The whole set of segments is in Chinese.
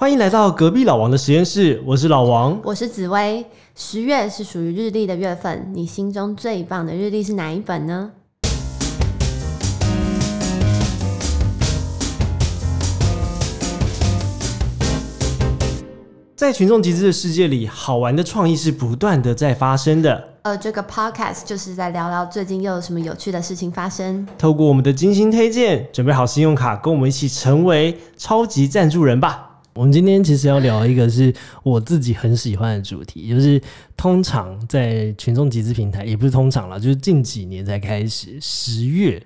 欢迎来到隔壁老王的实验室，我是老王。我是紫薇。十月是属于日历的月份，你心中最棒的日历是哪一本呢？在群众集资的世界里，好玩的创意是不断的在发生的。而这个 podcast 就是在聊聊最近又有什么有趣的事情发生。透过我们的精心推荐，准备好信用卡，跟我们一起成为超级赞助人吧。我们今天其实要聊一个是我自己很喜欢的主题，就是通常在群众集资平台，也不是通常了，就是近几年才开始，十月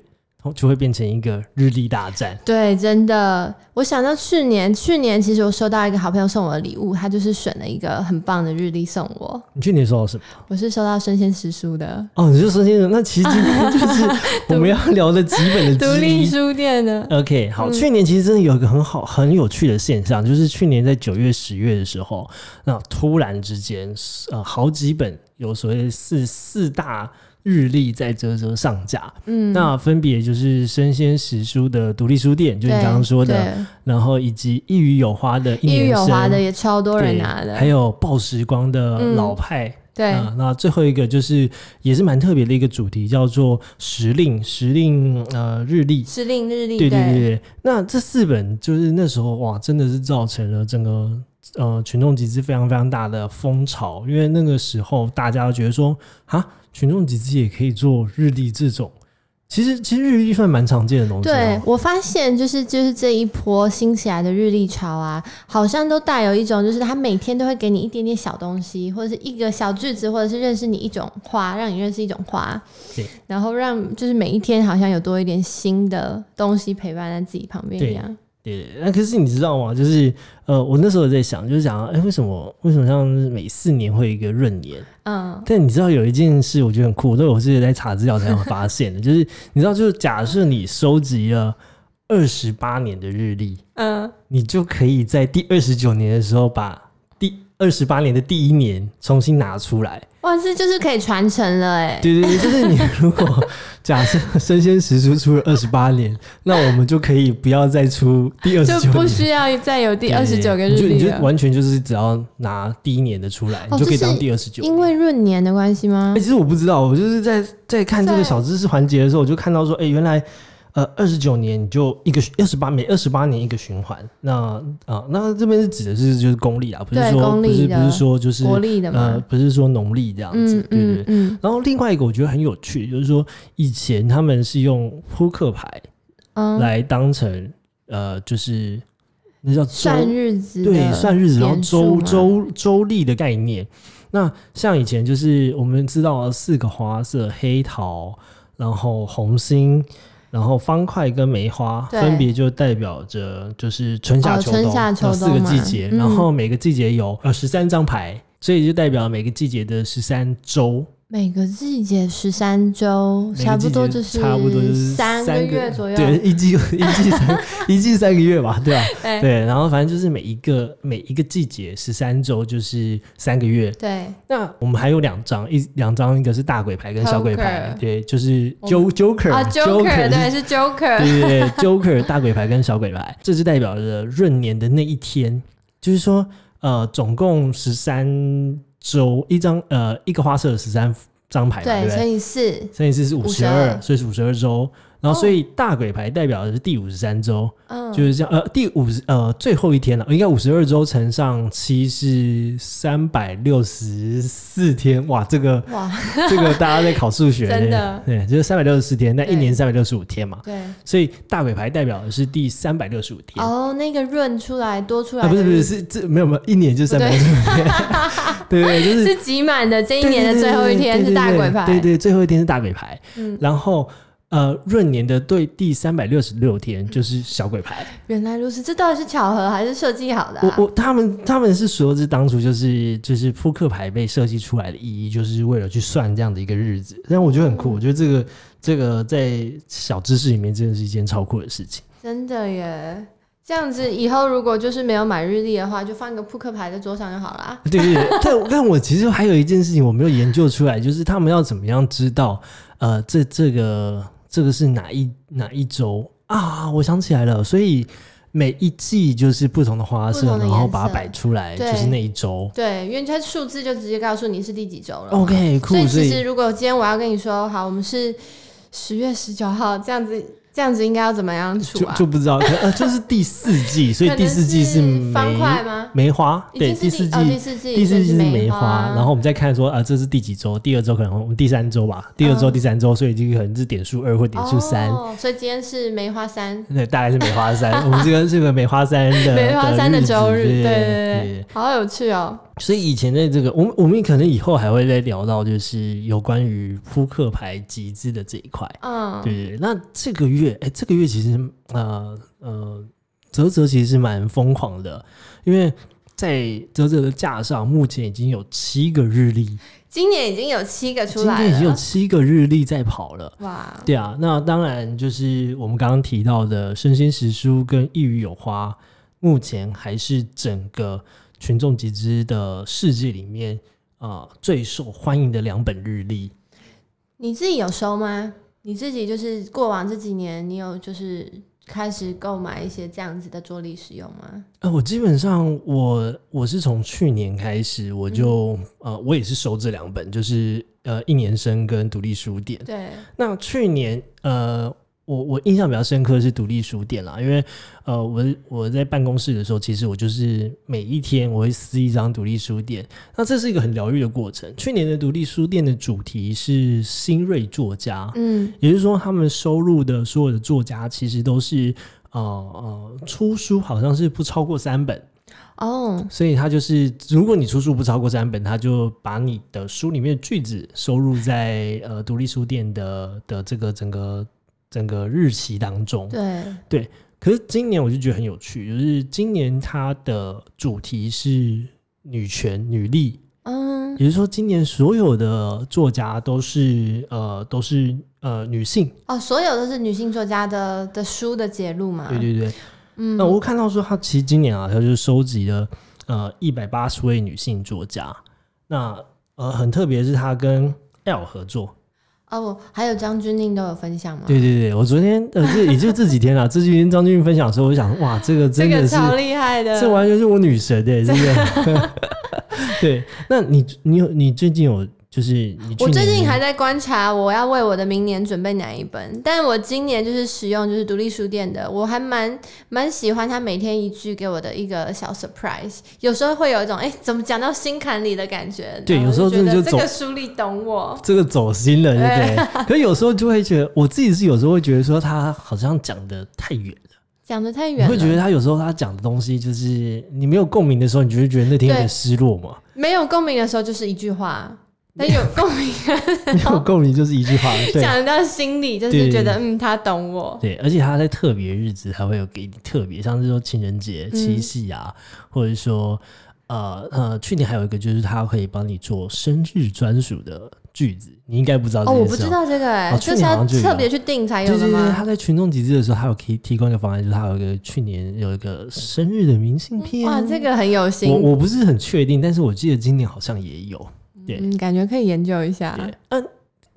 就会变成一个日历大战。对，真的，我想到去年，去年其实我收到一个好朋友送我的礼物，他就是选了一个很棒的日历送我。你去年收到什么？我是收到生鲜时书的。哦，你是生鲜的，那其实今天就是 我们要聊的几本的独立书店的。OK，好，去年其实真的有一个很好、很有趣的现象，就是去年在九月、十月的时候，那突然之间，呃，好几本有所谓四四大日历在啧啧上架，嗯，那分别就是生鲜时书的独立书店，就你刚刚说的，然后以及一语有花的一语有花的也超多人拿的，还有暴时光的老派。对、啊，那最后一个就是也是蛮特别的一个主题，叫做时令时令呃日历，时令日历，对对对。对。那这四本就是那时候哇，真的是造成了整个呃群众集资非常非常大的风潮，因为那个时候大家都觉得说啊，群众集资也可以做日历这种。其实，其实日历算蛮常见的东西。对我发现，就是就是这一波兴起来的日历潮啊，好像都带有一种，就是他每天都会给你一点点小东西，或者是一个小句子，或者是认识你一种花，让你认识一种花。对。然后让就是每一天好像有多一点新的东西陪伴在自己旁边一样。对，那可是你知道吗？就是呃，我那时候在想，就是想，哎，为什么为什么像每四年会有一个闰年？嗯，但你知道有一件事，我觉得很酷，这我是在查资料才发现的，就是你知道，就是假设你收集了二十八年的日历，嗯，你就可以在第二十九年的时候把第二十八年的第一年重新拿出来。哇，这就是可以传承了哎！对对对，就是你 如果假设生鲜时蔬出了二十八年，那我们就可以不要再出第二十九，就不需要再有第二十九个日历了。你就完全就是只要拿第一年的出来，你就可以当第二十九。因为闰年的关系吗？哎，其实我不知道，我就是在在看这个小知识环节的时候，我就看到说，哎，原来。呃，二十九年你就一个二十八每二十八年一个循环，那啊，那这边是指的是就是公历啊，不是说不是不是说就是国历的呃，不是说农历这样子，对对对。然后另外一个我觉得很有趣，就是说以前他们是用扑克牌来当成呃，就是那叫算日子，对，算日子，然后周周周历的概念。那像以前就是我们知道四个花色，黑桃，然后红心。然后方块跟梅花分别就代表着就是春夏秋冬四个季节，然后每个季节有呃十三张牌，所以就代表每个季节的十三周。每个季节十三周，差不多就是差不多就是三个月左右。对，一季一季三一季三个月吧，对吧？对，然后反正就是每一个每一个季节十三周就是三个月。对，那我们还有两张，一两张，一个是大鬼牌跟小鬼牌，对，就是 Joker 啊，Joker 对是 Joker，对，Joker 大鬼牌跟小鬼牌，这是代表着闰年的那一天，就是说呃，总共十三。周一张呃一个花色的十三张牌，对乘以四，乘以四是五十二，所以是五十二周。然后所以大鬼牌代表的是第五十三周，嗯，就是这样。呃，第五十呃最后一天了，应该五十二周乘上七是三百六十四天。哇，这个哇，这个大家在考数学，真的对，就是三百六十四天，那一年三百六十五天嘛。对，所以大鬼牌代表的是第三百六十五天。哦，那个闰出来多出来，不是不是是这没有没有一年就三百六十五天。对对，就是是挤满的这一年的最后一天是大鬼牌，对对，最后一天是大鬼牌。嗯，然后。呃，闰年的对第三百六十六天就是小鬼牌。原来如此，这到底是巧合还是设计好的？我我他们他们是说，是当初就是就是扑克牌被设计出来的意义，就是为了去算这样的一个日子。但我觉得很酷，我觉得这个这个在小知识里面真的是一件超酷的事情。真的耶！这样子以后如果就是没有买日历的话，就放一个扑克牌在桌上就好了。对对对，但但我其实还有一件事情我没有研究出来，就是他们要怎么样知道呃这这个。这个是哪一哪一周啊？我想起来了，所以每一季就是不同的花色，然后把它摆出来，就是那一周。对，因为它数字就直接告诉你是第几周了。OK，所以其实如果今天我要跟你说，好，我们是十月十九号这样子。这样子应该要怎么样处啊？就不知道，呃，就是第四季，所以第四季是梅花吗？梅花，对，第四季，第四季，第四季是梅花。然后我们再看说，啊，这是第几周？第二周可能我们第三周吧，第二周、第三周，所以这个可能是点数二或点数三。所以今天是梅花三，对，大概是梅花三。我们这个是个梅花三的 梅花三的周日，对对对，好有趣哦。所以以前在这个，我们我们可能以后还会再聊到，就是有关于扑克牌集资的这一块。嗯，对对。那这个月，哎，这个月其实，呃呃，泽泽其实是蛮疯狂的，因为在泽泽的架上，目前已经有七个日历。今年已经有七个出来了，今年已经有七个日历在跑了。哇，对啊。那当然就是我们刚刚提到的《身心实书》跟《一语有花》，目前还是整个。群众集资的世界里面啊，最受欢迎的两本日历，你自己有收吗？你自己就是过往这几年，你有就是开始购买一些这样子的桌历使用吗？呃，我基本上我我是从去年开始，我就呃，我也是收这两本，就是呃，一年生跟独立书店。对，那去年呃。我我印象比较深刻是独立书店啦，因为呃，我我在办公室的时候，其实我就是每一天我会撕一张独立书店，那这是一个很疗愈的过程。去年的独立书店的主题是新锐作家，嗯，也就是说他们收录的所有的作家其实都是呃呃出书好像是不超过三本哦，所以他就是如果你出书不超过三本，他就把你的书里面的句子收入在呃独立书店的的这个整个。整个日期当中，对。对，可是今年我就觉得很有趣，就是今年它的主题是女权、女力，嗯，也就是说，今年所有的作家都是呃都是呃女性。哦，所有都是女性作家的的书的节录嘛？对对对，嗯，那我看到说他其实今年啊，他就收集了呃一百八十位女性作家，那呃很特别是他跟 L 合作。哦，还有张钧甯都有分享吗？对对对，我昨天呃，这也就这几天啊，这几天张钧甯分享的时候，我想哇，这个真的是超厉害的，这完全是我女神对，真的。对，那你你有你最近有？就是你，我最近还在观察，我要为我的明年准备哪一本。但我今年就是使用就是独立书店的，我还蛮蛮喜欢他每天一句给我的一个小 surprise，有时候会有一种哎，怎么讲到心坎里的感觉。对，有时候真的就这个书里懂我，这个走心了，对不对？可有时候就会觉得，我自己是有时候会觉得说他好像讲的太远了，讲的太远，会觉得他有时候他讲的东西就是你没有共鸣的时候，你就会觉得那天有点失落嘛。没有共鸣的时候，就是一句话。那有共鸣，有共鸣就是一句话，讲到心里就是觉得嗯，他懂我。对，而且他在特别日子还会有给你特别，像是说情人节、七夕啊，或者说呃呃，去年还有一个就是他可以帮你做生日专属的句子，你应该不知道哦，我不知道这个哎，去年好像就特别去定才有的吗？他在群众集资的时候，他有可以提供一个方案，就是他有一个去年有一个生日的明信片，哇，这个很有心。我我不是很确定，但是我记得今年好像也有。嗯，感觉可以研究一下。嗯，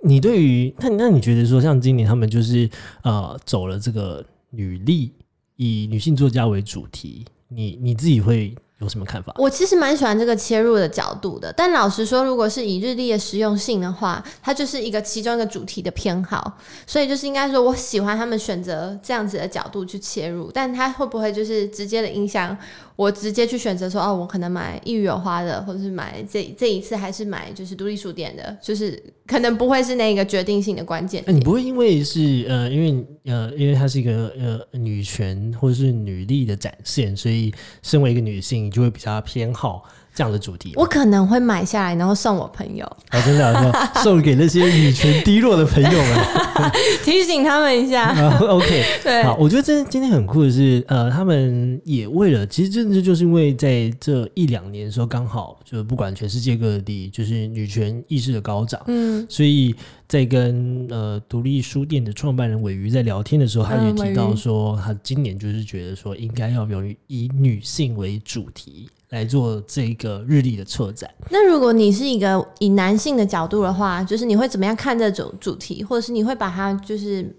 你对于那那你觉得说，像今年他们就是呃走了这个女力，以女性作家为主题，你你自己会？有什么看法？我其实蛮喜欢这个切入的角度的，但老实说，如果是以日历的实用性的话，它就是一个其中一个主题的偏好，所以就是应该说，我喜欢他们选择这样子的角度去切入，但它会不会就是直接的影响我直接去选择说，哦，我可能买一语有花的，或者是买这这一次还是买就是独立书店的，就是可能不会是那个决定性的关键。你不会因为是呃，因为呃，因为它是一个呃女权或者是女力的展现，所以身为一个女性。你就会比较偏好这样的主题。我可能会买下来，然后送我朋友。啊，真的，送给那些女权低落的朋友们，提醒他们一下。OK，对，好，我觉得这今天很酷的是，呃，他们也为了，其实真的就是因为在这一两年的时候，刚好就不管全世界各地，就是女权意识的高涨，嗯，所以在跟呃独立书店的创办人尾鱼在聊天的时候，他也提到说，他今年就是觉得说，应该要有以女性为主题。来做这个日历的策展。那如果你是一个以男性的角度的话，就是你会怎么样看这种主题，或者是你会把它就是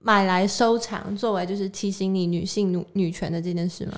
买来收藏，作为就是提醒你女性女女权的这件事吗？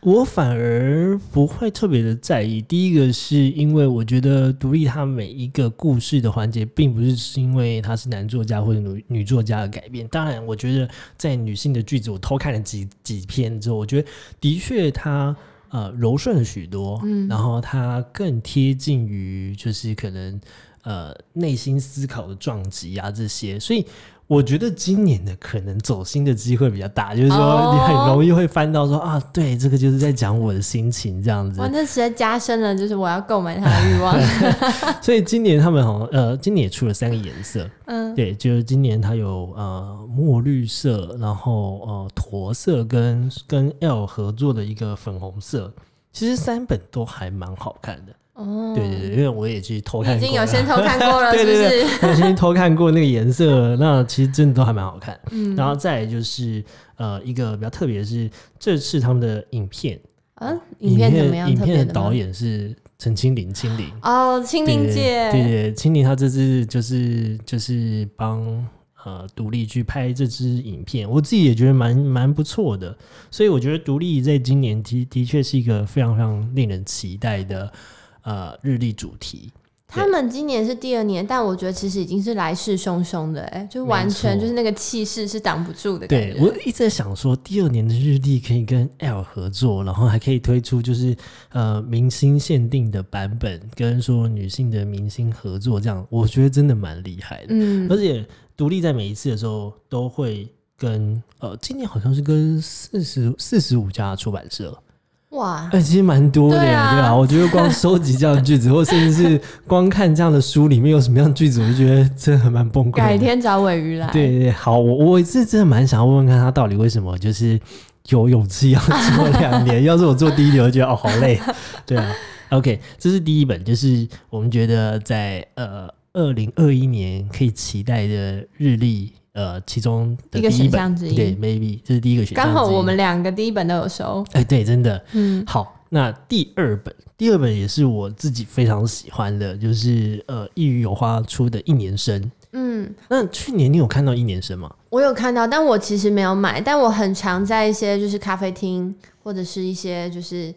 我反而不会特别的在意。第一个是因为我觉得独立它每一个故事的环节，并不是是因为它是男作家或者女女作家的改变。当然，我觉得在女性的句子，我偷看了几几篇之后，我觉得的确它呃柔顺了许多，嗯，然后它更贴近于就是可能呃内心思考的撞击啊这些，所以。我觉得今年的可能走心的机会比较大，就是说你很容易会翻到说啊，对，这个就是在讲我的心情这样子。哇，那实在加深了就是我要购买它的欲望。所以今年他们好像呃，今年也出了三个颜色，嗯，对，就是今年它有呃墨绿色，然后呃驼色跟跟 L 合作的一个粉红色，其实三本都还蛮好看的。哦，对对对，因为我也去偷看，已经有先偷看过了，是不是？我先偷看过那个颜色，那其实真的都还蛮好看。嗯，然后再就是呃，一个比较特别的是，这次他们的影片啊，影片怎么样？影片的导演是陈清林，清林哦，清林姐，对对，清林他这次就是就是帮呃独立去拍这支影片，我自己也觉得蛮蛮不错的，所以我觉得独立在今年的的确是一个非常非常令人期待的。呃，日历主题，他们今年是第二年，但我觉得其实已经是来势汹汹的，哎，就完全就是那个气势是挡不住的。对我一直在想说，第二年的日历可以跟 L 合作，然后还可以推出就是呃明星限定的版本，跟说女性的明星合作，这样我觉得真的蛮厉害的。嗯，而且独立在每一次的时候都会跟呃，今年好像是跟四十四十五家出版社。哇，哎，其实蛮多的呀，对吧？我觉得光收集这样的句子，或甚至是光看这样的书里面有什么样的句子，我就觉得真的蛮崩溃。改天找尾鱼来。对对，好，我我是真的蛮想要问问看他到底为什么就是有勇气要做两年。要是我做第一年，我觉得哦好累。对啊，OK，这是第一本，就是我们觉得在呃二零二一年可以期待的日历。呃，其中的一个选项之一，对，maybe 这是第一个选项。刚好我们两个第一本都有收。哎，对，真的，嗯，好，那第二本，第二本也是我自己非常喜欢的，就是呃，一语有花出的一年生。嗯，那去年你有看到一年生吗？我有看到，但我其实没有买，但我很常在一些就是咖啡厅或者是一些就是。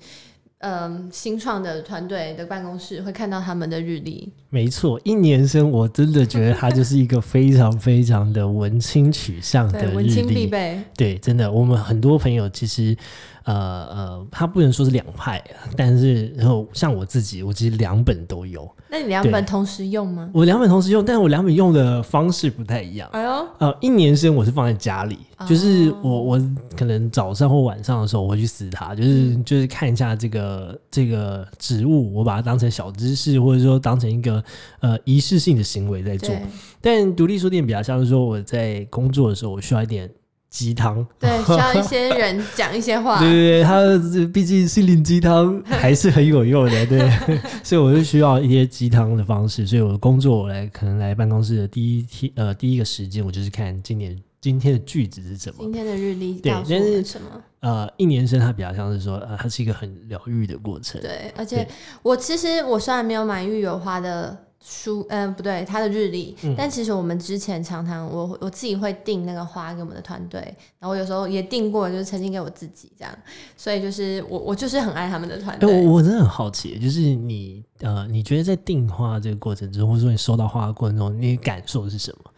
嗯，新创的团队的办公室会看到他们的日历。没错，一年生我真的觉得它就是一个非常非常的文青取向的文青必备。对，真的，我们很多朋友其实。呃呃，它不能说是两派，但是然后像我自己，我其实两本都有。那你两本同时用吗？我两本同时用，但是我两本用的方式不太一样。哎呦，呃，一年生我是放在家里，就是我我可能早上或晚上的时候我会去撕它，就是就是看一下这个这个植物，我把它当成小知识，或者说当成一个呃仪式性的行为在做。但独立书店比较像是说我在工作的时候，我需要一点。鸡汤对，需要一些人讲一些话。对对对，他毕竟心灵鸡汤还是很有用的，对。所以我就需要一些鸡汤的方式。所以我的工作，我来可能来办公室的第一天，呃，第一个时间，我就是看今年今天的句子是什么，今天的日历告诉我什么。呃，一年生它比较像是说，呃，它是一个很疗愈的过程。对，而且我其实我虽然没有买玉油花的。书嗯不对，他的日历。但其实我们之前常常我我自己会订那个花给我们的团队，然后我有时候也订过，就是曾经给我自己这样。所以就是我我就是很爱他们的团队。我我真的很好奇，就是你呃，你觉得在订花这个过程中，或者说你收到花的过程中，你感受是什么？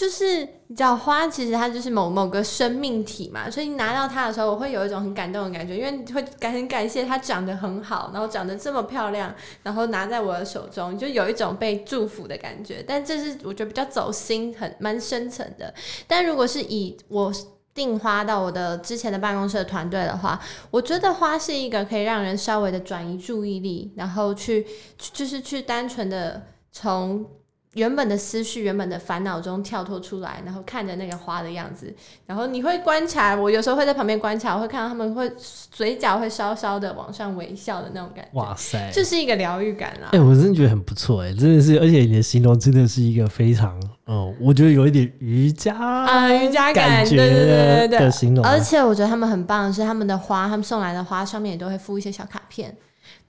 就是你知道花其实它就是某某个生命体嘛，所以你拿到它的时候，我会有一种很感动的感觉，因为会感很感谢它长得很好，然后长得这么漂亮，然后拿在我的手中，就有一种被祝福的感觉。但这是我觉得比较走心，很蛮深层的。但如果是以我订花到我的之前的办公室的团队的话，我觉得花是一个可以让人稍微的转移注意力，然后去就是去单纯的从。原本的思绪、原本的烦恼中跳脱出来，然后看着那个花的样子，然后你会观察。我有时候会在旁边观察，我会看到他们会嘴角会稍稍的往上微笑的那种感觉。哇塞，这是一个疗愈感啦！哎，我真的觉得很不错，哎，真的是，而且你的形容真的是一个非常，哦，我觉得有一点瑜伽啊，瑜伽感觉的形容。而且我觉得他们很棒的是，他们的花，他们送来的花上面也都会附一些小卡片。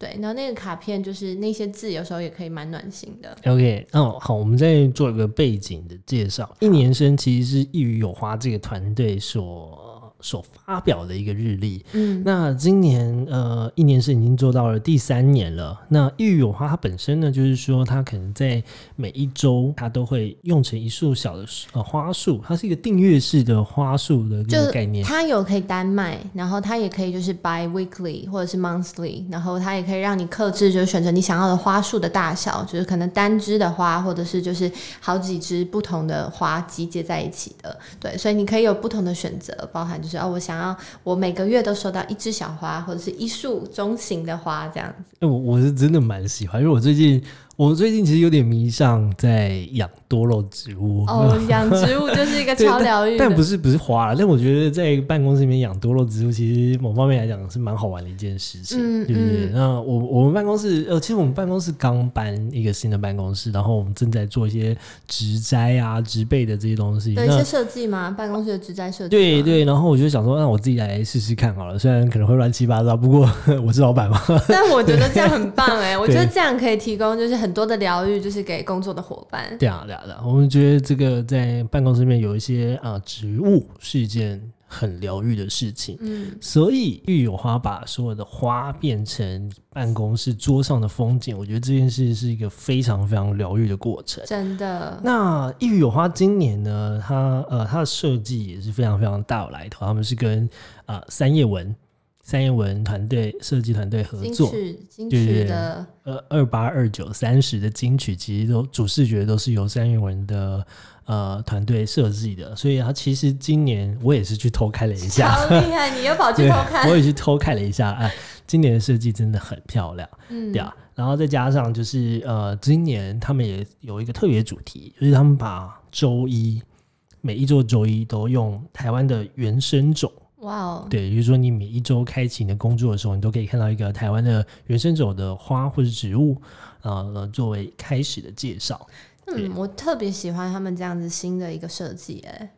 对，然后那个卡片就是那些字，有时候也可以蛮暖心的。OK，哦，好，我们再做一个背景的介绍。一年生其实是易于有花这个团队所。所发表的一个日历，嗯，那今年呃一年是已经做到了第三年了。那玉有花它本身呢，就是说它可能在每一周它都会用成一束小的呃花束，它是一个订阅式的花束的这个概念。它有可以单卖，然后它也可以就是 buy weekly 或者是 monthly，然后它也可以让你克制，就是选择你想要的花束的大小，就是可能单支的花，或者是就是好几支不同的花集结在一起的。对，所以你可以有不同的选择，包含就是。我想要我每个月都收到一支小花，或者是一束中型的花，这样子。我我是真的蛮喜欢，因为我最近。我最近其实有点迷上在养多肉植物哦，养植物就是一个超疗愈，但不是不是花了，但我觉得在办公室里面养多肉植物，其实某方面来讲是蛮好玩的一件事情，对不对？那我我们办公室呃，其实我们办公室刚搬一个新的办公室，然后我们正在做一些植栽啊、植被的这些东西，对一些设计吗？办公室的植栽设计？对对，然后我就想说，那我自己来试试看好了，虽然可能会乱七八糟，不过 我是老板嘛。但我觉得这样很棒哎，我觉得这样可以提供就是很多的疗愈，就。是给工作的伙伴。对啊，对啊，对啊。我们觉得这个在办公室里面有一些啊植物是一件很疗愈的事情。嗯，所以玉有花把所有的花变成办公室桌上的风景，我觉得这件事是一个非常非常疗愈的过程。真的。那玉有花今年呢，它呃它的设计也是非常非常大有来头。他们是跟啊三叶文。三叶文团队设计团队合作，金曲的呃二八二九三十的金曲，其实都主视觉都是由三叶文的呃团队设计的，所以他其实今年我也是去偷看了一下，好厉害！你又跑去 偷看，我也去偷看了一下，哎，今年的设计真的很漂亮，嗯，对啊，然后再加上就是呃，今年他们也有一个特别主题，就是他们把周一每一周周一都用台湾的原生种。哇哦！对，比如说你每一周开启你的工作的时候，你都可以看到一个台湾的原生种的花或者植物，呃，作为开始的介绍。嗯，我特别喜欢他们这样子新的一个设计，哎，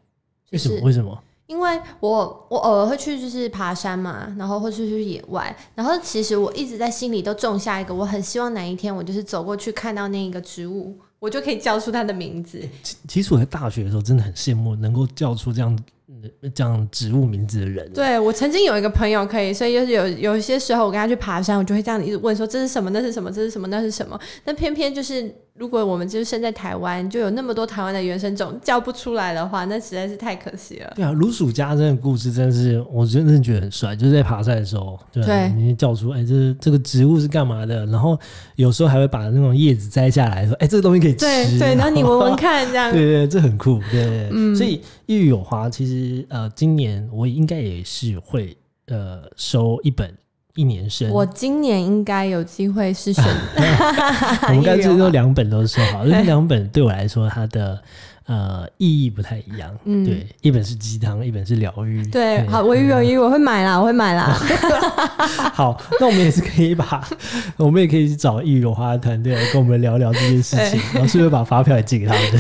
为什么？为什么？因为我我偶尔会去就是爬山嘛，然后或是去野外，然后其实我一直在心里都种下一个，我很希望哪一天我就是走过去看到那一个植物，我就可以叫出他的名字。其其实我在大学的时候真的很羡慕能够叫出这样。这样植物名字的人，对我曾经有一个朋友可以，所以就是有有一些时候我跟他去爬山，我就会这样一直问说这是什么？那是什么？这是什么？那是什么？但偏偏就是。如果我们就是生在台湾，就有那么多台湾的原生种叫不出来的话，那实在是太可惜了。对啊，如鼠家珍的故事真的是，我真的觉得很帅。就是在爬山的时候，对，你叫出哎，这这个植物是干嘛的？然后有时候还会把那种叶子摘下来说，哎，这个东西可以吃。对对，然后你闻闻看，这样。对对，这很酷。对，嗯。所以玉有花其实呃，今年我应该也是会呃收一本。一年生，我今年应该有机会是选。我们刚才都 两本都说好，因为两本对我来说，它的。呃，意义不太一样。嗯，对，一本是鸡汤，一本是疗愈。对，好，我有余，我会买啦，我 会买啦。好，那我们也是可以把，我们也可以去找易如花团队来跟我们聊聊这件事情，然后是不是把发票也寄给他们？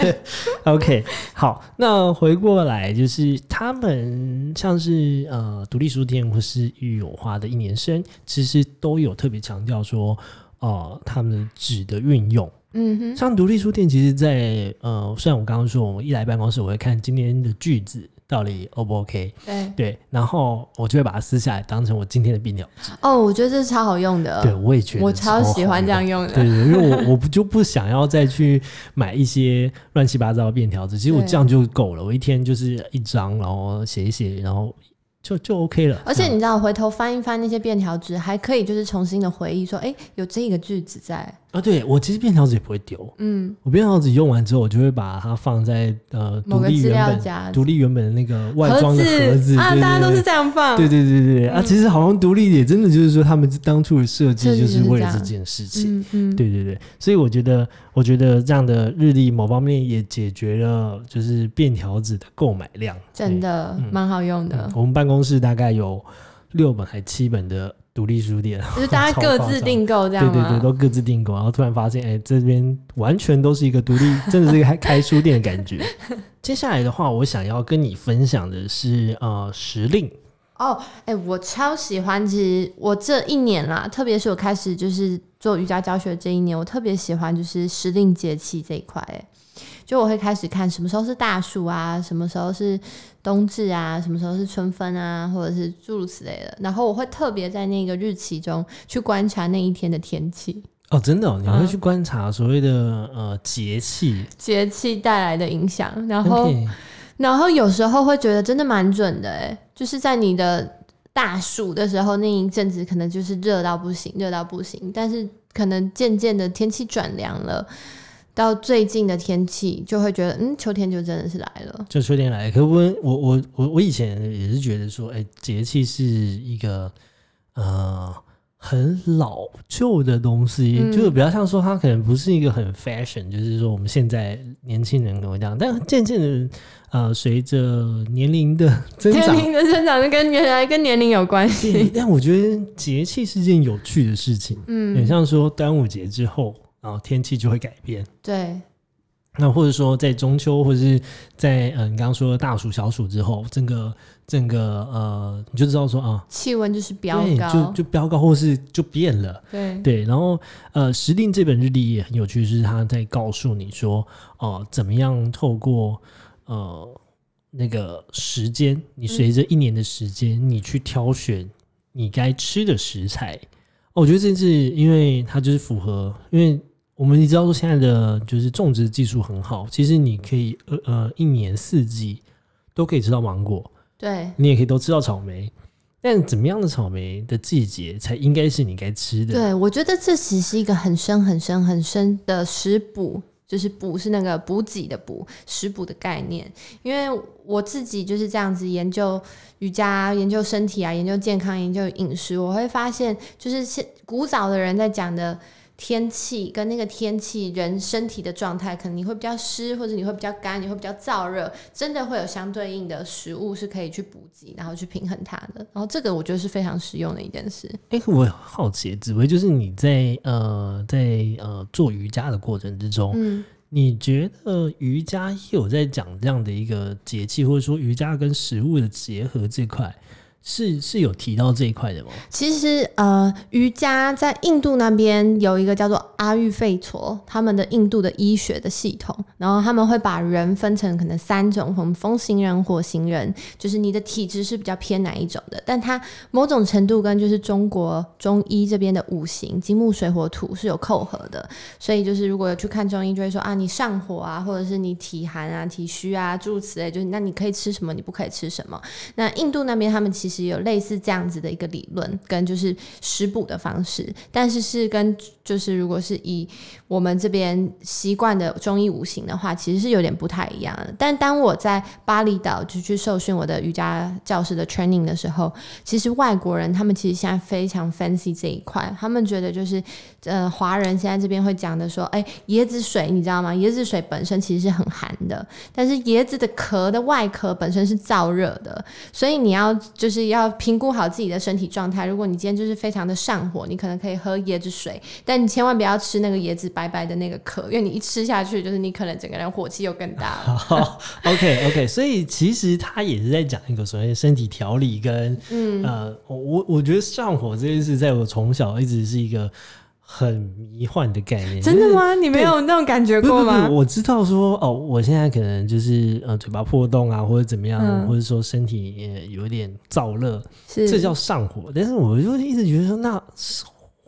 对。OK，好，那回过来就是他们像是呃独立书店或是玉有花的一年生，其实都有特别强调说，呃，他们纸的运用。嗯哼，像独立书店，其实，在呃，虽然我刚刚说，我一来办公室，我会看今天的句子到底 O 不 OK，对对，然后我就会把它撕下来，当成我今天的便条纸。哦，我觉得这是超好用的。对，我也觉得，我超喜欢这样用的。对对，因为我我不就不想要再去买一些乱七八糟的便条纸，其实我这样就够了，我一天就是一张，然后写一写，然后。就就 OK 了，而且你知道，回头翻一翻那些便条纸，还可以就是重新的回忆说，哎，有这个句子在啊。对我其实便条纸也不会丢，嗯，我便条纸用完之后，我就会把它放在呃独立原本独立原本的那个外装的盒子啊，大家都是这样放，对对对对啊，其实好像独立也真的就是说，他们当初的设计就是为了这件事情，嗯嗯，对对对，所以我觉得。我觉得这样的日历某方面也解决了，就是便条纸的购买量，真的蛮好用的。我们办公室大概有六本还七本的独立书店，就是大家 各自订购这样对对对，都各自订购，然后突然发现，哎，这边完全都是一个独立，真的是开开书店的感觉。接下来的话，我想要跟你分享的是，呃，时令。哦，哎，我超喜欢，其实我这一年啦，特别是我开始就是做瑜伽教学这一年，我特别喜欢就是时令节气这一块，哎，就我会开始看什么时候是大暑啊，什么时候是冬至啊，什么时候是春分啊，或者是诸如此类的，然后我会特别在那个日期中去观察那一天的天气。哦，真的，你会去观察所谓的呃节气，节气带来的影响，然后。然后有时候会觉得真的蛮准的哎，就是在你的大暑的时候那一阵子，可能就是热到不行，热到不行。但是可能渐渐的天气转凉了，到最近的天气就会觉得，嗯，秋天就真的是来了。就秋天来，可不，我我我我以前也是觉得说，哎，节气是一个呃。很老旧的东西，就是比较像说，它可能不是一个很 fashion，就是说我们现在年轻人可能这样，但渐渐的，呃，随着年龄的增长，年龄的增长就跟原来跟年龄有关系。但我觉得节气是件有趣的事情，嗯，很像说端午节之后，然后天气就会改变，对。那或者说在中秋，或者是在嗯，你刚刚说大暑小暑之后，整个。整个呃，你就知道说啊，气温就是飙高，就就飙高，或是就变了。对对，然后呃，时令这本日历也很有趣，是他在告诉你说，哦，怎么样透过呃那个时间，你随着一年的时间，你去挑选你该吃的食材。我觉得这是因为它就是符合，因为我们你知道说现在的就是种植技术很好，其实你可以呃呃一年四季都可以吃到芒果。对你也可以都吃到草莓，但怎么样的草莓的季节才应该是你该吃的？对我觉得这其实是一个很深很深很深的食补，就是补是那个补给的补，食补的概念。因为我自己就是这样子研究瑜伽、研究身体啊、研究健康、研究饮食，我会发现，就是现古早的人在讲的。天气跟那个天气，人身体的状态，可能你会比较湿，或者你会比较干，你会比较燥热，真的会有相对应的食物是可以去补给，然后去平衡它的。然后这个我觉得是非常实用的一件事。哎，我好奇，紫薇，就是你在呃在呃做瑜伽的过程之中，嗯，你觉得瑜伽有在讲这样的一个节气，或者说瑜伽跟食物的结合这块？是是有提到这一块的吗？其实呃，瑜伽在印度那边有一个叫做阿育吠陀，他们的印度的医学的系统，然后他们会把人分成可能三种，从风行人、火行人，就是你的体质是比较偏哪一种的，但它某种程度跟就是中国中医这边的五行金木水火土是有扣合的，所以就是如果有去看中医，就会说啊，你上火啊，或者是你体寒啊、体虚啊，诸如此类，就是那你可以吃什么，你不可以吃什么。那印度那边他们其实。有类似这样子的一个理论，跟就是食补的方式，但是是跟就是如果是以我们这边习惯的中医五行的话，其实是有点不太一样的。但当我在巴厘岛就去受训我的瑜伽教师的 training 的时候，其实外国人他们其实现在非常 fancy 这一块，他们觉得就是呃华人现在这边会讲的说，哎椰子水你知道吗？椰子水本身其实是很寒的，但是椰子的壳的外壳本身是燥热的，所以你要就是。要评估好自己的身体状态。如果你今天就是非常的上火，你可能可以喝椰子水，但你千万不要吃那个椰子白白的那个壳，因为你一吃下去，就是你可能整个人火气又更大了。OK OK，所以其实他也是在讲一个所谓身体调理跟嗯呃，我我觉得上火这件事，在我从小一直是一个。很迷幻的概念，真的吗？你没有那种感觉过吗？我知道说哦，我现在可能就是呃嘴巴破洞啊，或者怎么样，或者说身体有点燥热，这叫上火。但是我就一直觉得说，那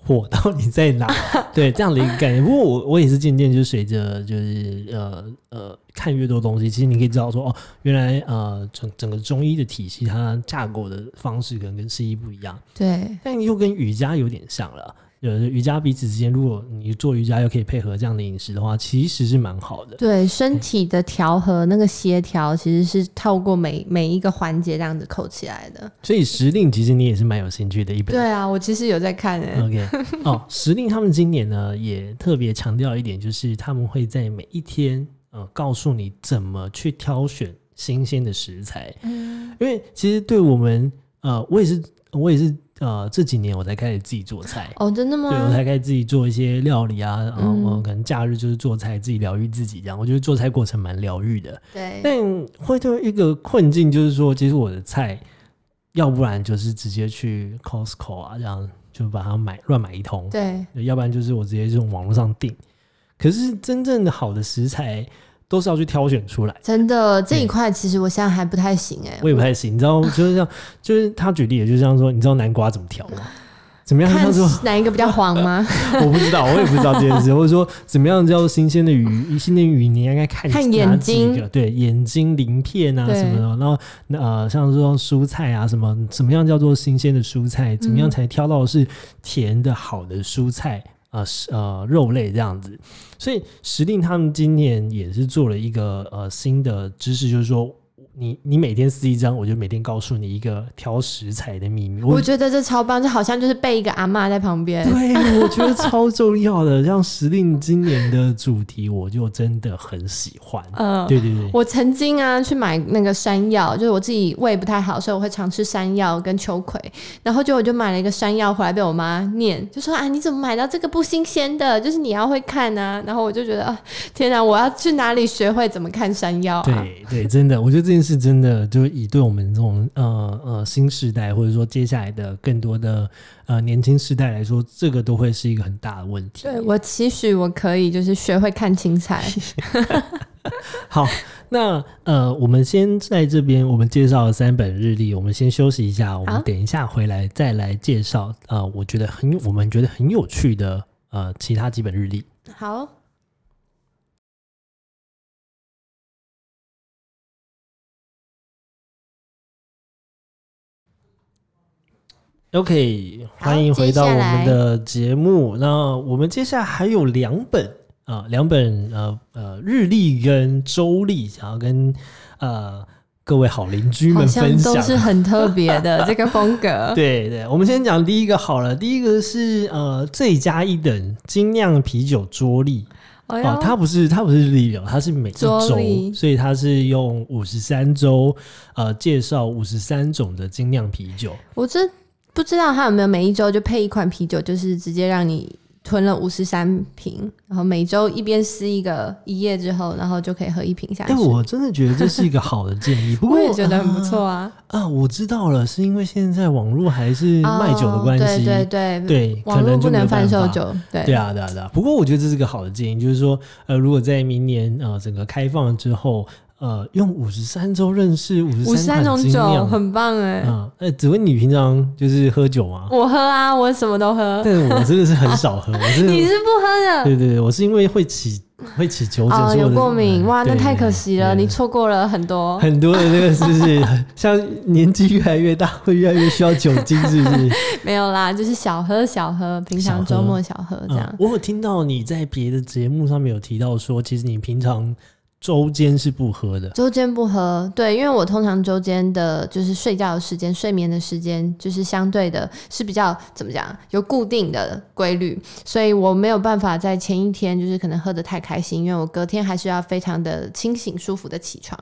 火到底在哪？对，这样的一个概念。不过我我也是渐渐就随着就是呃呃看越多东西，其实你可以知道说哦，原来呃整整个中医的体系它架构的方式可能跟西医不一样。对，但又跟瑜伽有点像了。有瑜伽彼此之间，如果你做瑜伽又可以配合这样的饮食的话，其实是蛮好的。对身体的调和，那个协调其实是透过每每一个环节这样子扣起来的。所以时令其实你也是蛮有兴趣的一本。对啊，我其实有在看诶。OK，哦，时令他们今年呢也特别强调一点，就是他们会在每一天呃告诉你怎么去挑选新鲜的食材。嗯，因为其实对我们呃，我也是我也是。呃，这几年我才开始自己做菜哦，真的吗？对我才开始自己做一些料理啊，然后我可能假日就是做菜，自己疗愈自己这样。我觉得做菜过程蛮疗愈的。对，但会有一个困境，就是说，其实我的菜要不然就是直接去 Costco 啊，这样就把它买乱买一通。对，要不然就是我直接从网络上订。可是真正的好的食材都是要去挑选出来。真的这一块其实我现在还不太行哎，我也不太行。你知道，就是像就是他举例，也就是像说，你知道南瓜怎么挑吗？怎么样？他说哪一个比较黄吗？我不知道，我也不知道这件事。或者说，怎么样叫做新鲜的鱼？新鲜鱼你应该看看眼睛，对眼睛鳞片啊什么的。然后呃，像这种蔬菜啊，什么怎么样叫做新鲜的蔬菜？怎么样才挑到是甜的好的蔬菜啊？呃，肉类这样子。所以时令他们今年也是做了一个呃新的知识，就是说。你你每天撕一张，我就每天告诉你一个挑食材的秘密。我觉得这超棒，就好像就是背一个阿妈在旁边。对，我觉得超重要的。像时令今年的主题，我就真的很喜欢。嗯，对对对。我曾经啊去买那个山药，就是我自己胃不太好，所以我会常吃山药跟秋葵。然后就我就买了一个山药回来，被我妈念，就说啊你怎么买到这个不新鲜的？就是你要会看啊。然后我就觉得啊天哪，我要去哪里学会怎么看山药？对对，真的，我觉得这件事。是真的，就是以对我们这种呃呃新时代，或者说接下来的更多的呃年轻时代来说，这个都会是一个很大的问题。对我期许我可以就是学会看青菜。好，那呃，我们先在这边我们介绍了三本日历，我们先休息一下，我们等一下回来再来介绍啊，我觉得很我们觉得很有趣的呃其他几本日历。好。OK，欢迎回到我们的节目。那我们接下来还有两本啊，两本呃呃日历跟周历，想要跟呃各位好邻居们分享，都是很特别的 这个风格。对对，我们先讲第一个好了，第一个是呃最佳一等精酿啤酒桌历。哦，它不是它不是日历哦，它是每一周，所以它是用五十三周呃介绍五十三种的精酿啤酒。我这。不知道他有没有每一周就配一款啤酒，就是直接让你吞了五十三瓶，然后每周一边撕一个一夜之后，然后就可以喝一瓶下去。哎，我真的觉得这是一个好的建议，不过 我也觉得很不错啊。啊，我知道了，是因为现在网络还是卖酒的关系，对对对，网络不能贩售酒，对对啊对啊对啊。不过我觉得这是个好的建议，就是说，呃，如果在明年呃整个开放之后。呃，用五十三周认识五十三种酒，很棒哎！啊，哎，只问你平常就是喝酒吗？我喝啊，我什么都喝。但是我真的是很少喝，我是你是不喝的？对对对，我是因为会起会起酒疹，有过敏哇，那太可惜了，你错过了很多很多的那个，是不是？像年纪越来越大，会越来越需要酒精，是不是？没有啦，就是小喝小喝，平常周末小喝这样。我有听到你在别的节目上面有提到说，其实你平常。周间是不喝的，周间不喝，对，因为我通常周间的就是睡觉的时间、睡眠的时间，就是相对的是比较怎么讲，有固定的规律，所以我没有办法在前一天就是可能喝的太开心，因为我隔天还是要非常的清醒、舒服的起床。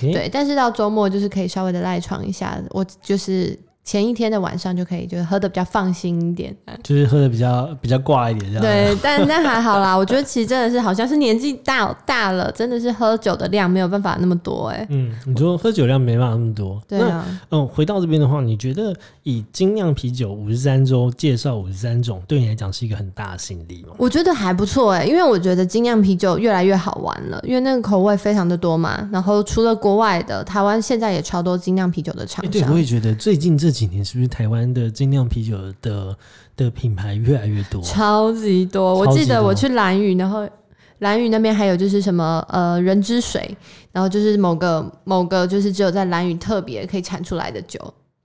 对，但是到周末就是可以稍微的赖床一下，我就是。前一天的晚上就可以，就是喝的比较放心一点，就是喝的比较比较挂一点这样。对，但 但还好啦，我觉得其实真的是好像是年纪大大了，真的是喝酒的量没有办法那么多哎。嗯，你说喝酒量没办法那么多，对啊。嗯，回到这边的话，你觉得以精酿啤酒五十三周介绍五十三种，对你来讲是一个很大的吸引力吗？我觉得还不错哎，因为我觉得精酿啤酒越来越好玩了，因为那个口味非常的多嘛。然后除了国外的，台湾现在也超多精酿啤酒的厂商。对，我也觉得最近这几年是不是台湾的精酿啤酒的的品牌越来越多？超级多！我记得我去蓝屿，然后蓝屿那边还有就是什么呃人之水，然后就是某个某个就是只有在蓝屿特别可以产出来的酒。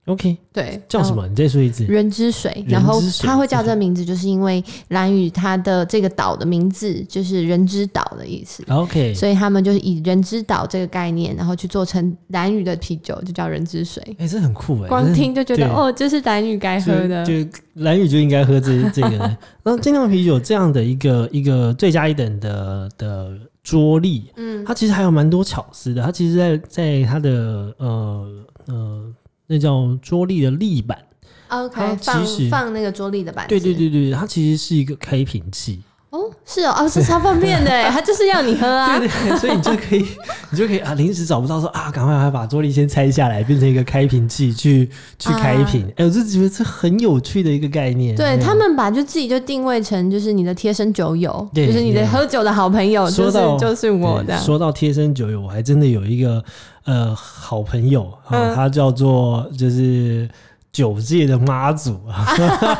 OK，对，叫什么？你再说一次。人之水，然后它会叫这个名字，就是因为蓝屿它的这个岛的名字就是人之岛的意思。OK，所以他们就是以人之岛这个概念，然后去做成蓝屿的啤酒，就叫人之水。哎，这很酷哎！光听就觉得哦，这是蓝屿该喝的，就蓝屿就应该喝这 这个。那精酿啤酒这样的一个一个最佳一等的的桌力，嗯，它其实还有蛮多巧思的。它其实，在在它的呃呃。那叫桌立的立板，OK，放放那个桌立的板，对对对对，它其实是一个开瓶器哦，是哦，哦，是超方便的，他就是要你喝啊。对对，所以你就可以，你就可以啊，临时找不到说啊，赶快快把桌历先拆下来，变成一个开瓶器去去开瓶。哎，我就觉得这很有趣的一个概念。对他们把就自己就定位成就是你的贴身酒友，就是你的喝酒的好朋友。说到就是我的，说到贴身酒友，我还真的有一个呃好朋友啊，他叫做就是酒界的妈祖啊。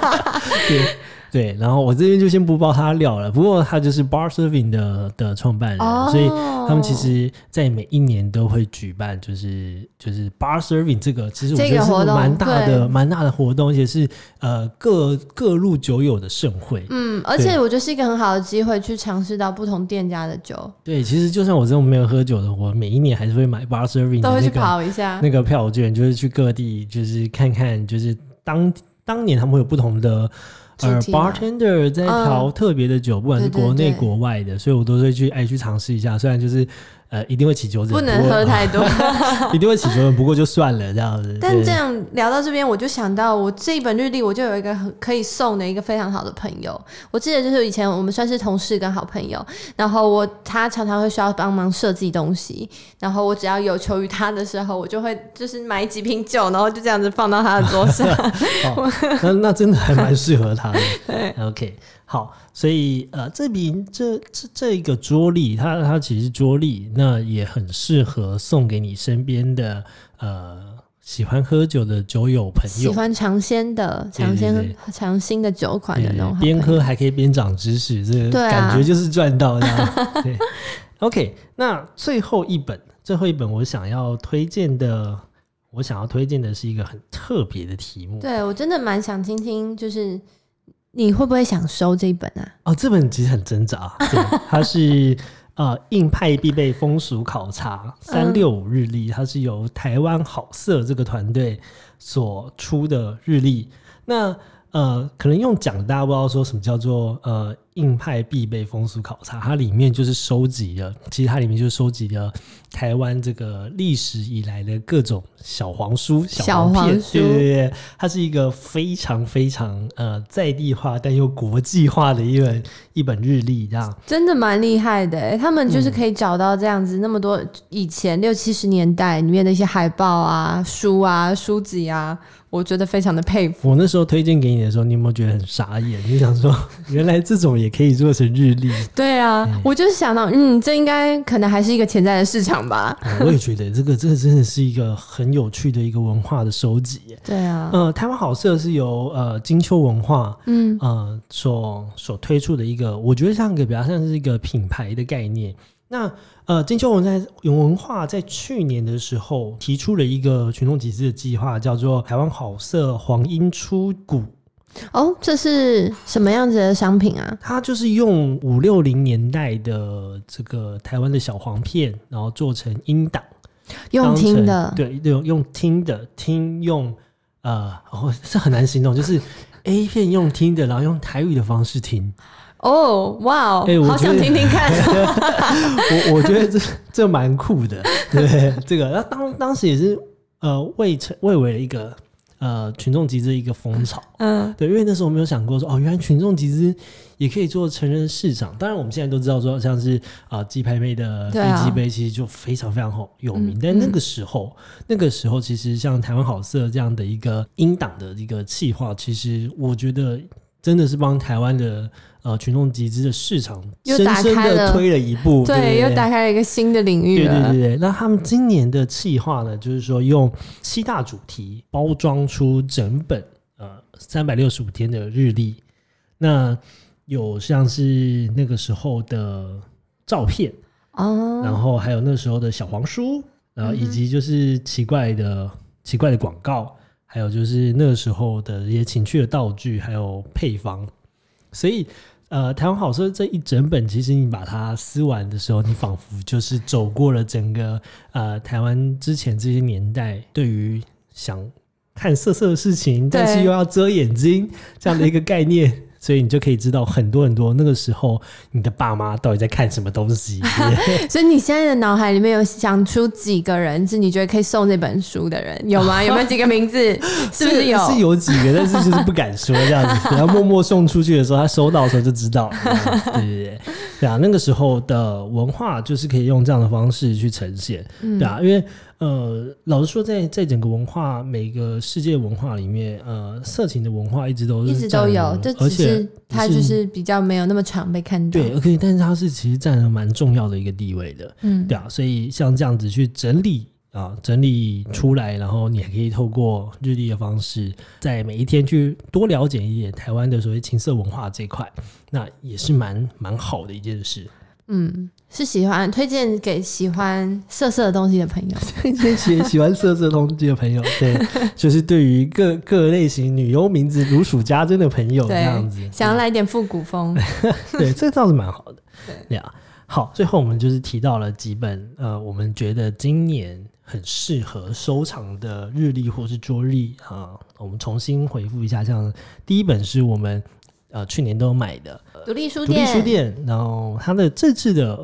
对。对，然后我这边就先不爆他料了。不过他就是 Bar Serving 的的创办人，所以他们其实，在每一年都会举办，就是就是 Bar Serving 这个，其实我觉得是蛮大的、蛮大的活动，而且是呃各各路酒友的盛会。嗯，而且我觉得是一个很好的机会，去尝试到不同店家的酒。对，其实就算我这种没有喝酒的，我每一年还是会买 Bar Serving，都会去跑一下那个票券，就是去各地，就是看看，就是当当年他们会有不同的。呃，bartender 在调特别的酒，不管是国内国外的，所以我都会去哎去尝试一下。虽然就是。呃，一定会起酒疹，不能喝太多，一定会起酒疹。不过就算了，这样子。但这样聊到这边，我就想到我这一本日历，我就有一个很可以送的一个非常好的朋友。我记得就是以前我们算是同事跟好朋友，然后我他常常会需要帮忙设计东西，然后我只要有求于他的时候，我就会就是买几瓶酒，然后就这样子放到他的桌上。那那真的还蛮适合他的。对，OK。好，所以呃，这瓶这这这一个桌历，它它其实桌历，那也很适合送给你身边的呃喜欢喝酒的酒友朋友，喜欢尝鲜的尝鲜尝新的酒款的那种，边喝还可以边长知识，这个感觉就是赚到这样。对，OK，那最后一本，最后一本我想要推荐的，我想要推荐的是一个很特别的题目。对我真的蛮想听听，就是。你会不会想收这一本啊？哦，这本其实很挣扎，对，它是呃硬派必备风俗考察三六五日历，它是由台湾好色这个团队所出的日历。那呃，可能用讲大家不知道说什么叫做呃。硬派必备风俗考察，它里面就是收集了，其实它里面就收集了台湾这个历史以来的各种小黄书、小黄片，对对对，它是一个非常非常呃在地化但又国际化的一本一本日历，这样真的蛮厉害的。他们就是可以找到这样子那么多以前六七十年代里面的一些海报啊、书啊、书籍啊。我觉得非常的佩服。我那时候推荐给你的时候，你有没有觉得很傻眼？你想说，原来这种也可以做成日历？对啊，我就是想到，嗯，这应该可能还是一个潜在的市场吧。我也觉得这个，这个真的是一个很有趣的一个文化的收集。对啊，呃，台湾好色是由呃金秋文化，嗯呃所所推出的一个，我觉得像一个比较像是一个品牌的概念。那呃，金秋文在有文化在去年的时候提出了一个群众集资的计划，叫做“台湾好色黄莺出谷”。哦，这是什么样子的商品啊？它就是用五六零年代的这个台湾的小黄片，然后做成音档，用听的，对，用用听的听用呃，哦，这很难形容，就是 A 片用听的，然后用台语的方式听。哦，哇哦，好想听听看。我我觉得这这蛮酷的，对这个，那当当时也是呃，未成未为了一个呃群众集资一个风潮，嗯，对，因为那时候我没有想过说，哦，原来群众集资也可以做成人市场。当然，我们现在都知道说，像是啊鸡排妹的飞机杯，其实就非常非常好有名。但那个时候，那个时候其实像台湾好色这样的一个英党的一个企划，其实我觉得真的是帮台湾的。呃，群众集资的市场深深的推了一步，对，又打开了一个新的领域。对对对对，那他们今年的企划呢，就是说用七大主题包装出整本呃三百六十五天的日历。那有像是那个时候的照片哦，然后还有那时候的小黄书，然后以及就是奇怪的奇怪的广告，还有就是那个时候的一些情趣的道具，还有配方，所以。呃，台湾好色这一整本，其实你把它撕完的时候，你仿佛就是走过了整个呃台湾之前这些年代，对于想看色色的事情，但是又要遮眼睛这样的一个概念。所以你就可以知道很多很多那个时候你的爸妈到底在看什么东西。所以你现在的脑海里面有想出几个人是你觉得可以送这本书的人有吗？有没有几个名字？是不是有？是有几个，但是就是不敢说这样子，然后默默送出去的时候，他收到的时候就知道。对对对，对啊，那个时候的文化就是可以用这样的方式去呈现，对啊，因为。呃，老实说，在在整个文化，每个世界文化里面，呃，色情的文化一直都是一直都有，就只是它就是比较没有那么常被看到。对，OK，但是它是其实占了蛮重要的一个地位的，嗯，对啊，所以像这样子去整理啊，整理出来，然后你还可以透过日历的方式，在每一天去多了解一点台湾的所谓情色文化这块，那也是蛮蛮好的一件事。嗯，是喜欢推荐给喜欢色色的东西的朋友，推荐喜喜欢色色东西的朋友，对，就是对于各各类型女优名字如数家珍的朋友这样子，想要来点复古风，对，这个倒是蛮好的。对。呀，好，最后我们就是提到了几本呃，我们觉得今年很适合收藏的日历或是桌历啊，我们重新回复一下，像第一本是我们。呃，去年都有买的独立书店，独立书店，然后它的这次的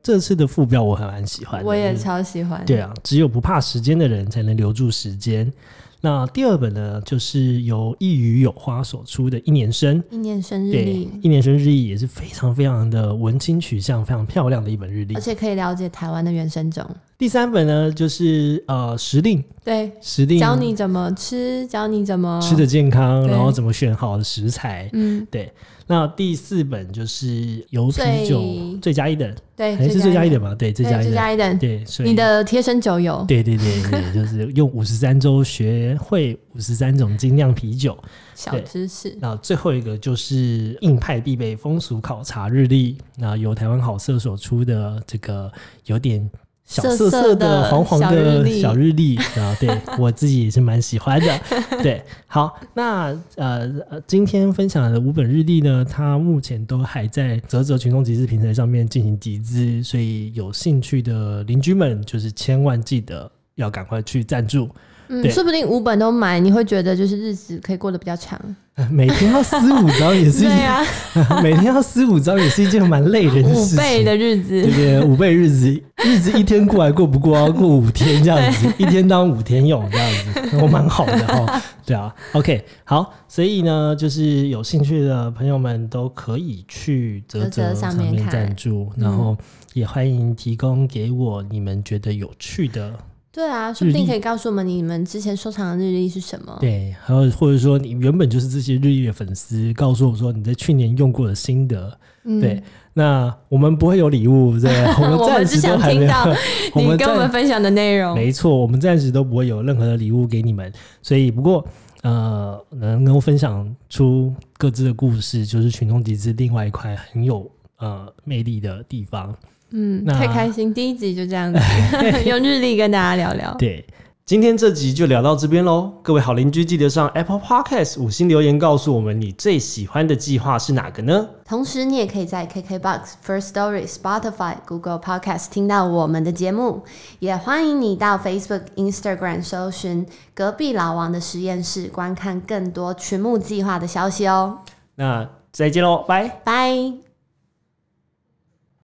这次的副标我还蛮喜欢，我也超喜欢。对啊，只有不怕时间的人才能留住时间。那第二本呢，就是由一语有花所出的一年生，一年生日历，一年生日历也是非常非常的文青取向，非常漂亮的一本日历，而且可以了解台湾的原生种。第三本呢，就是呃时令，对时令教你怎么吃，教你怎么吃的健康，然后怎么选好的食材，嗯，对。那第四本就是由啤酒最佳一等，对，还是最佳一等吧？对，最佳一等，对，你的贴身酒友，对对对对，就是用五十三周学会五十三种精酿啤酒，小知识。那最后一个就是硬派必备风俗考察日历，那由台湾好色所出的这个有点。小色色的黄黄的小日历啊，对我自己也是蛮喜欢的。对，好，那呃呃，今天分享的五本日历呢，它目前都还在泽泽群众集资平台上面进行集资，所以有兴趣的邻居们，就是千万记得要赶快去赞助。嗯，说不定五本都买，你会觉得就是日子可以过得比较长。每天要撕五张也是，对啊，每天要撕五张也是一件蛮累人的事情。五倍的日子，对对，五倍日子，日子一天过来过不过，要过五天这样子，一天当五天用这样子，我蛮好的哈。对啊，OK，好，所以呢，就是有兴趣的朋友们都可以去泽泽上面赞助，然后也欢迎提供给我你们觉得有趣的。对啊，说不定可以告诉我们你们之前收藏的日历是什么？对，还有或者说你原本就是这些日历的粉丝，告诉我说你在去年用过的心得。对，那我们不会有礼物，对，我们暂时都还没有。你跟我们分享的内容，没错，我们暂时都不会有任何的礼物给你们。所以，不过呃，能够分享出各自的故事，就是群众集资另外一块很有呃魅力的地方。嗯，太开心！第一集就这样子，用日历跟大家聊聊。对，今天这集就聊到这边喽。各位好邻居，记得上 Apple Podcast 五星留言，告诉我们你最喜欢的计划是哪个呢？同时，你也可以在 KKBox、First Story、Spotify、Google Podcast 听到我们的节目。也欢迎你到 Facebook、Instagram 搜寻“隔壁老王的实验室”，观看更多群目计划的消息哦。那再见喽，拜拜。